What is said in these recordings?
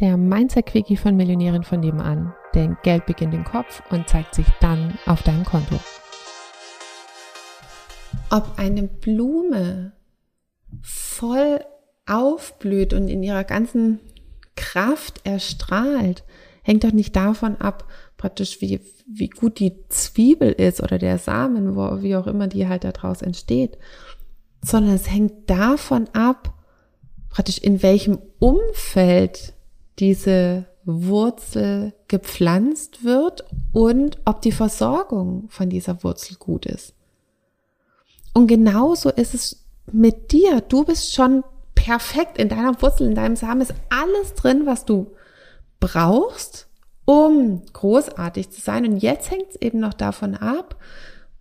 der Mindset-Quickie von Millionären von nebenan. Denn Geld beginnt im Kopf und zeigt sich dann auf deinem Konto. Ob eine Blume voll aufblüht und in ihrer ganzen Kraft erstrahlt, hängt doch nicht davon ab, praktisch wie, wie gut die Zwiebel ist oder der Samen, wo, wie auch immer die halt daraus entsteht, sondern es hängt davon ab, praktisch in welchem Umfeld diese Wurzel gepflanzt wird und ob die Versorgung von dieser Wurzel gut ist. Und genauso ist es mit dir. Du bist schon perfekt in deiner Wurzel, in deinem Samen ist alles drin, was du brauchst, um großartig zu sein. Und jetzt hängt es eben noch davon ab,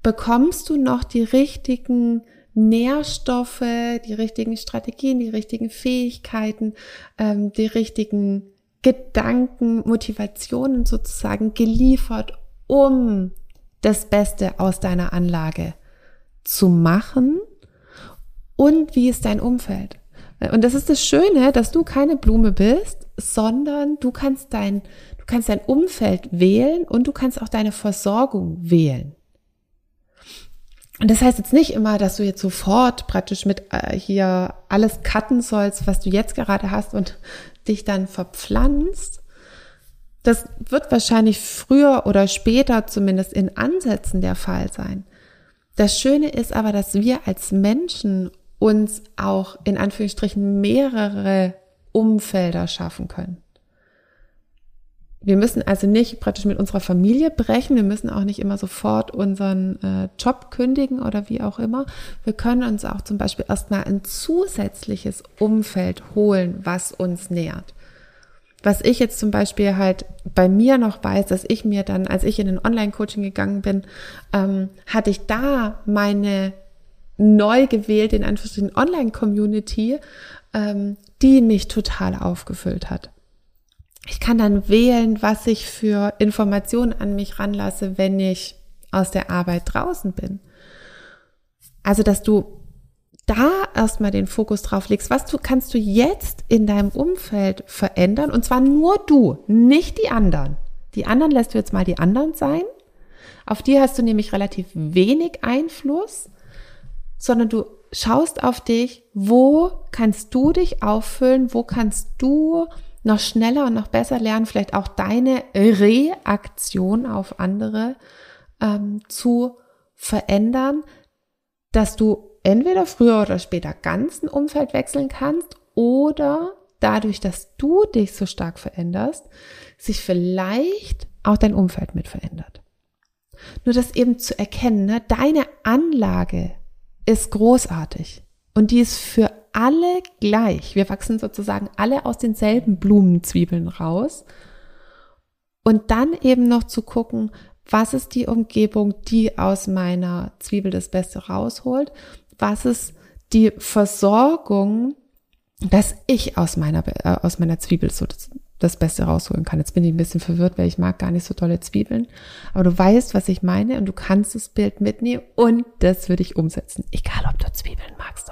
bekommst du noch die richtigen Nährstoffe, die richtigen Strategien, die richtigen Fähigkeiten, ähm, die richtigen Gedanken, Motivationen sozusagen geliefert, um das Beste aus deiner Anlage zu machen und wie ist dein Umfeld? Und das ist das Schöne, dass du keine Blume bist, sondern du kannst dein, du kannst dein Umfeld wählen und du kannst auch deine Versorgung wählen. Und das heißt jetzt nicht immer, dass du jetzt sofort praktisch mit äh, hier alles cutten sollst, was du jetzt gerade hast und dich dann verpflanzt. Das wird wahrscheinlich früher oder später zumindest in Ansätzen der Fall sein. Das Schöne ist aber, dass wir als Menschen uns auch in Anführungsstrichen mehrere Umfelder schaffen können. Wir müssen also nicht praktisch mit unserer Familie brechen, wir müssen auch nicht immer sofort unseren äh, Job kündigen oder wie auch immer. Wir können uns auch zum Beispiel erstmal ein zusätzliches Umfeld holen, was uns nährt. Was ich jetzt zum Beispiel halt bei mir noch weiß, dass ich mir dann, als ich in ein Online-Coaching gegangen bin, ähm, hatte ich da meine neu gewählte, in Anführungsstrichen, Online-Community, ähm, die mich total aufgefüllt hat. Ich kann dann wählen, was ich für Informationen an mich ranlasse, wenn ich aus der Arbeit draußen bin. Also, dass du da erstmal den Fokus drauf legst, was du kannst du jetzt in deinem Umfeld verändern und zwar nur du, nicht die anderen. Die anderen lässt du jetzt mal die anderen sein. Auf die hast du nämlich relativ wenig Einfluss sondern du schaust auf dich, wo kannst du dich auffüllen, wo kannst du noch schneller und noch besser lernen, vielleicht auch deine Reaktion auf andere ähm, zu verändern, dass du entweder früher oder später ganz ein Umfeld wechseln kannst oder dadurch, dass du dich so stark veränderst, sich vielleicht auch dein Umfeld mit verändert. Nur das eben zu erkennen, ne? deine Anlage ist großartig und die ist für alle gleich. Wir wachsen sozusagen alle aus denselben Blumenzwiebeln raus. Und dann eben noch zu gucken, was ist die Umgebung, die aus meiner Zwiebel das Beste rausholt? Was ist die Versorgung, dass ich aus meiner, äh, aus meiner Zwiebel so das, das Beste rausholen kann. Jetzt bin ich ein bisschen verwirrt, weil ich mag gar nicht so tolle Zwiebeln. Aber du weißt, was ich meine und du kannst das Bild mitnehmen und das würde ich umsetzen. Egal, ob du Zwiebeln magst.